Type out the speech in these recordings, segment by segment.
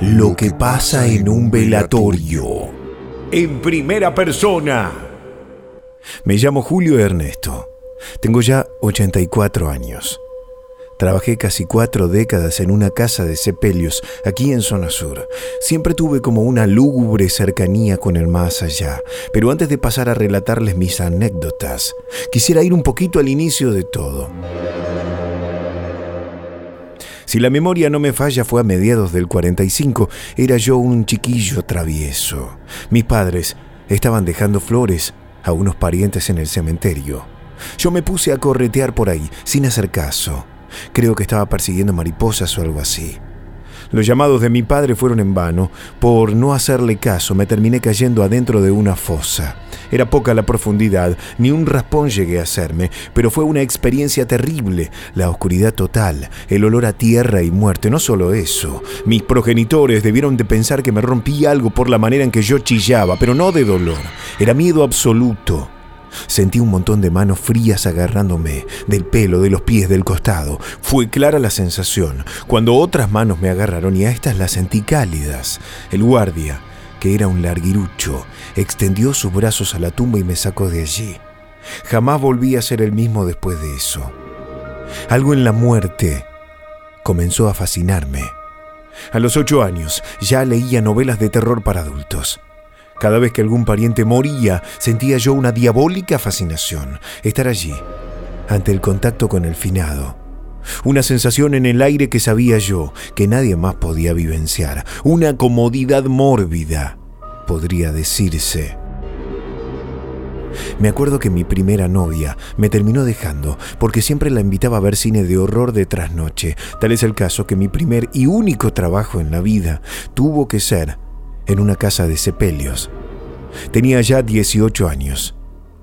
lo que pasa en un velatorio. En primera persona. Me llamo Julio Ernesto. Tengo ya 84 años. Trabajé casi cuatro décadas en una casa de sepelios aquí en zona sur. Siempre tuve como una lúgubre cercanía con el más allá. Pero antes de pasar a relatarles mis anécdotas, quisiera ir un poquito al inicio de todo. Si la memoria no me falla, fue a mediados del 45. Era yo un chiquillo travieso. Mis padres estaban dejando flores a unos parientes en el cementerio. Yo me puse a corretear por ahí, sin hacer caso. Creo que estaba persiguiendo mariposas o algo así. Los llamados de mi padre fueron en vano. Por no hacerle caso, me terminé cayendo adentro de una fosa. Era poca la profundidad, ni un raspón llegué a hacerme, pero fue una experiencia terrible. La oscuridad total, el olor a tierra y muerte. No solo eso, mis progenitores debieron de pensar que me rompí algo por la manera en que yo chillaba, pero no de dolor. Era miedo absoluto. Sentí un montón de manos frías agarrándome, del pelo, de los pies, del costado. Fue clara la sensación, cuando otras manos me agarraron y a estas las sentí cálidas. El guardia, que era un larguirucho, extendió sus brazos a la tumba y me sacó de allí. Jamás volví a ser el mismo después de eso. Algo en la muerte comenzó a fascinarme. A los ocho años ya leía novelas de terror para adultos. Cada vez que algún pariente moría, sentía yo una diabólica fascinación. Estar allí, ante el contacto con el finado. Una sensación en el aire que sabía yo que nadie más podía vivenciar. Una comodidad mórbida, podría decirse. Me acuerdo que mi primera novia me terminó dejando porque siempre la invitaba a ver cine de horror de trasnoche. Tal es el caso que mi primer y único trabajo en la vida tuvo que ser en una casa de sepelios. Tenía ya 18 años.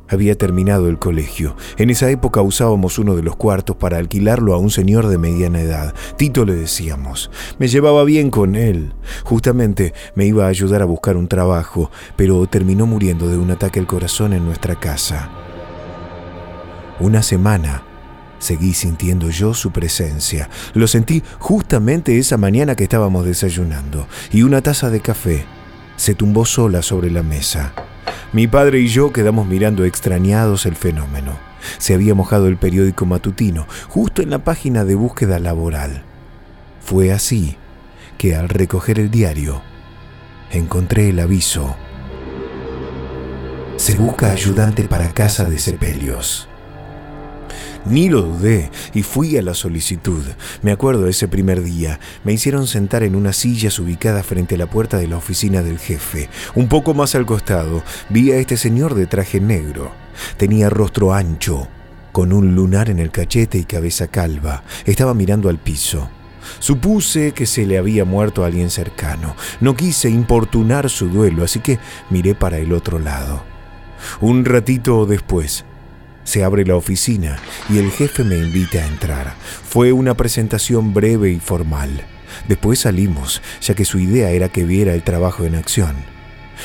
Había terminado el colegio. En esa época usábamos uno de los cuartos para alquilarlo a un señor de mediana edad. Tito le decíamos. Me llevaba bien con él. Justamente me iba a ayudar a buscar un trabajo, pero terminó muriendo de un ataque al corazón en nuestra casa. Una semana Seguí sintiendo yo su presencia. Lo sentí justamente esa mañana que estábamos desayunando, y una taza de café se tumbó sola sobre la mesa. Mi padre y yo quedamos mirando extrañados el fenómeno. Se había mojado el periódico matutino, justo en la página de búsqueda laboral. Fue así que al recoger el diario, encontré el aviso. Se busca ayudante para casa de sepelios. Ni lo dudé y fui a la solicitud. Me acuerdo ese primer día. Me hicieron sentar en unas sillas ubicadas frente a la puerta de la oficina del jefe. Un poco más al costado vi a este señor de traje negro. Tenía rostro ancho, con un lunar en el cachete y cabeza calva. Estaba mirando al piso. Supuse que se le había muerto a alguien cercano. No quise importunar su duelo, así que miré para el otro lado. Un ratito después, se abre la oficina y el jefe me invita a entrar. Fue una presentación breve y formal. Después salimos, ya que su idea era que viera el trabajo en acción.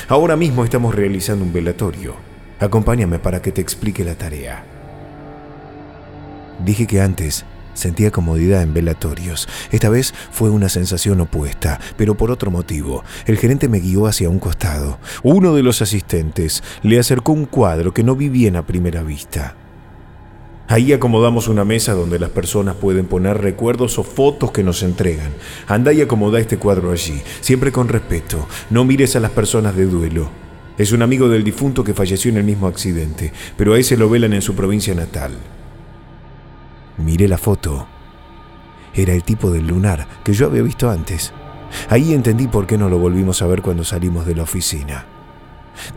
Ahora mismo estamos realizando un velatorio. Acompáñame para que te explique la tarea. Dije que antes sentía comodidad en velatorios. Esta vez fue una sensación opuesta, pero por otro motivo. El gerente me guió hacia un costado. Uno de los asistentes le acercó un cuadro que no vi bien a primera vista. Ahí acomodamos una mesa donde las personas pueden poner recuerdos o fotos que nos entregan. Anda y acomoda este cuadro allí, siempre con respeto. No mires a las personas de duelo. Es un amigo del difunto que falleció en el mismo accidente, pero a ese lo velan en su provincia natal. Miré la foto. Era el tipo del lunar que yo había visto antes. Ahí entendí por qué no lo volvimos a ver cuando salimos de la oficina.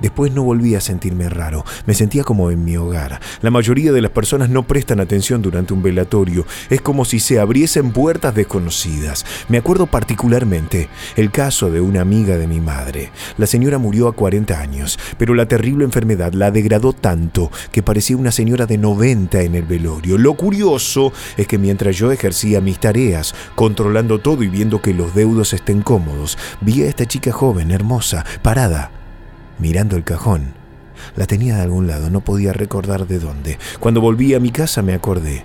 Después no volví a sentirme raro, me sentía como en mi hogar. La mayoría de las personas no prestan atención durante un velatorio, es como si se abriesen puertas desconocidas. Me acuerdo particularmente el caso de una amiga de mi madre. La señora murió a 40 años, pero la terrible enfermedad la degradó tanto que parecía una señora de 90 en el velorio. Lo curioso es que mientras yo ejercía mis tareas, controlando todo y viendo que los deudos estén cómodos, vi a esta chica joven, hermosa, parada mirando el cajón. La tenía de algún lado, no podía recordar de dónde. Cuando volví a mi casa me acordé.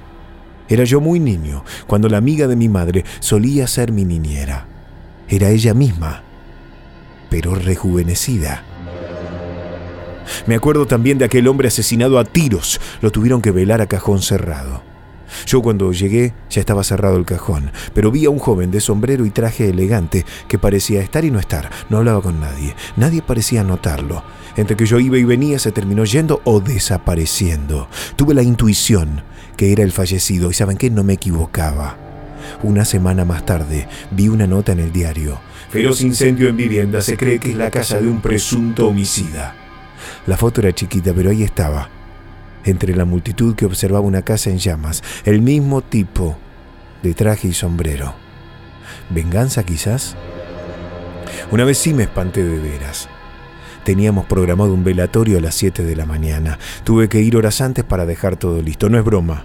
Era yo muy niño, cuando la amiga de mi madre solía ser mi niñera. Era ella misma, pero rejuvenecida. Me acuerdo también de aquel hombre asesinado a tiros. Lo tuvieron que velar a cajón cerrado. Yo cuando llegué ya estaba cerrado el cajón, pero vi a un joven de sombrero y traje elegante que parecía estar y no estar, no hablaba con nadie, nadie parecía notarlo. Entre que yo iba y venía se terminó yendo o desapareciendo. Tuve la intuición que era el fallecido y saben que no me equivocaba. Una semana más tarde vi una nota en el diario. Feroz incendio en vivienda, se cree que es la casa de un presunto homicida. La foto era chiquita, pero ahí estaba entre la multitud que observaba una casa en llamas, el mismo tipo de traje y sombrero. ¿Venganza quizás? Una vez sí me espanté de veras. Teníamos programado un velatorio a las 7 de la mañana. Tuve que ir horas antes para dejar todo listo. No es broma.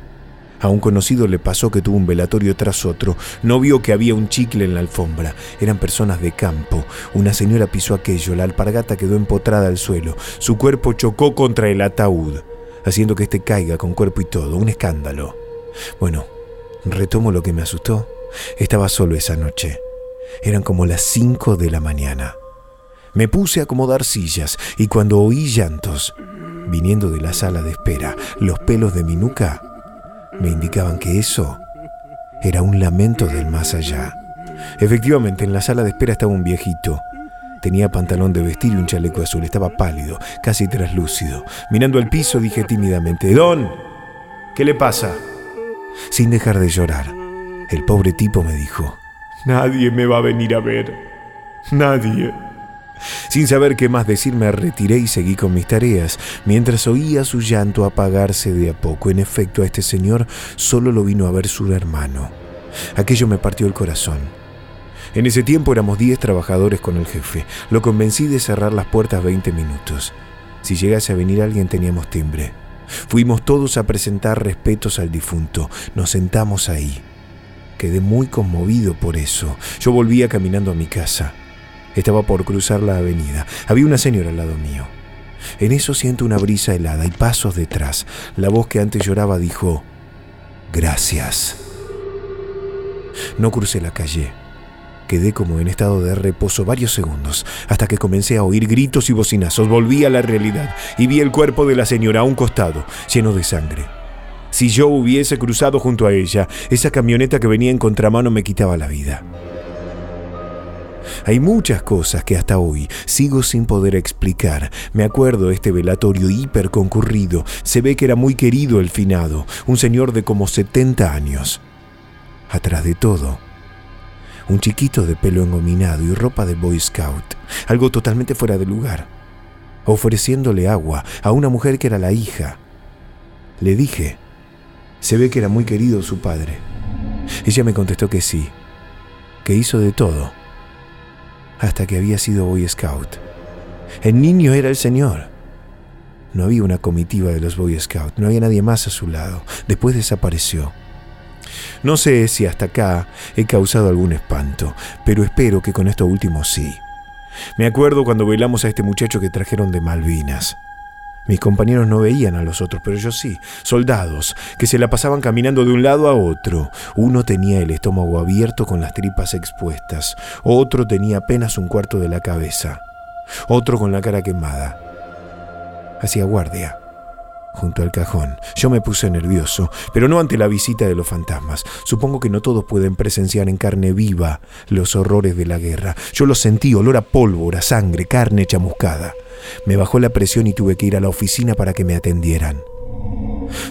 A un conocido le pasó que tuvo un velatorio tras otro. No vio que había un chicle en la alfombra. Eran personas de campo. Una señora pisó aquello. La alpargata quedó empotrada al suelo. Su cuerpo chocó contra el ataúd haciendo que éste caiga con cuerpo y todo, un escándalo. Bueno, retomo lo que me asustó. Estaba solo esa noche. Eran como las cinco de la mañana. Me puse a acomodar sillas y cuando oí llantos, viniendo de la sala de espera, los pelos de mi nuca me indicaban que eso era un lamento del más allá. Efectivamente, en la sala de espera estaba un viejito, Tenía pantalón de vestir y un chaleco azul. Estaba pálido, casi traslúcido. Mirando al piso dije tímidamente, Don, ¿qué le pasa? Sin dejar de llorar, el pobre tipo me dijo, Nadie me va a venir a ver. Nadie. Sin saber qué más decir, me retiré y seguí con mis tareas, mientras oía su llanto apagarse de a poco. En efecto, a este señor solo lo vino a ver su hermano. Aquello me partió el corazón. En ese tiempo éramos 10 trabajadores con el jefe. Lo convencí de cerrar las puertas 20 minutos. Si llegase a venir alguien teníamos timbre. Fuimos todos a presentar respetos al difunto. Nos sentamos ahí. Quedé muy conmovido por eso. Yo volvía caminando a mi casa. Estaba por cruzar la avenida. Había una señora al lado mío. En eso siento una brisa helada y pasos detrás. La voz que antes lloraba dijo, Gracias. No crucé la calle. Quedé como en estado de reposo varios segundos, hasta que comencé a oír gritos y bocinazos. Volví a la realidad y vi el cuerpo de la señora a un costado, lleno de sangre. Si yo hubiese cruzado junto a ella, esa camioneta que venía en contramano me quitaba la vida. Hay muchas cosas que hasta hoy sigo sin poder explicar. Me acuerdo este velatorio hiper concurrido. Se ve que era muy querido el finado, un señor de como 70 años. Atrás de todo, un chiquito de pelo engominado y ropa de Boy Scout, algo totalmente fuera de lugar, ofreciéndole agua a una mujer que era la hija. Le dije, se ve que era muy querido su padre. Ella me contestó que sí, que hizo de todo, hasta que había sido Boy Scout. El niño era el señor. No había una comitiva de los Boy Scouts, no había nadie más a su lado. Después desapareció. No sé si hasta acá he causado algún espanto, pero espero que con esto último sí. Me acuerdo cuando velamos a este muchacho que trajeron de Malvinas. Mis compañeros no veían a los otros, pero yo sí, soldados, que se la pasaban caminando de un lado a otro. Uno tenía el estómago abierto con las tripas expuestas, otro tenía apenas un cuarto de la cabeza, otro con la cara quemada. Hacía guardia junto al cajón. Yo me puse nervioso, pero no ante la visita de los fantasmas. Supongo que no todos pueden presenciar en carne viva los horrores de la guerra. Yo lo sentí, olor a pólvora, sangre, carne chamuscada. Me bajó la presión y tuve que ir a la oficina para que me atendieran.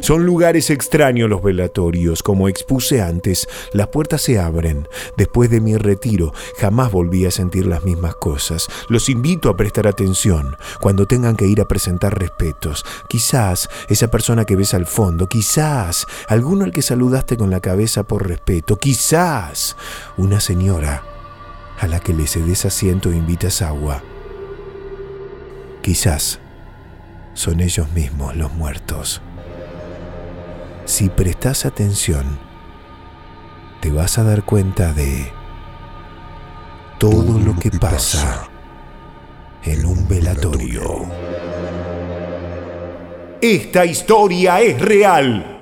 Son lugares extraños los velatorios. Como expuse antes, las puertas se abren. Después de mi retiro, jamás volví a sentir las mismas cosas. Los invito a prestar atención cuando tengan que ir a presentar respetos. Quizás esa persona que ves al fondo, quizás alguno al que saludaste con la cabeza por respeto, quizás una señora a la que le cedes asiento e invitas agua. Quizás son ellos mismos los muertos. Si prestas atención, te vas a dar cuenta de todo lo que pasa en un velatorio. Esta historia es real.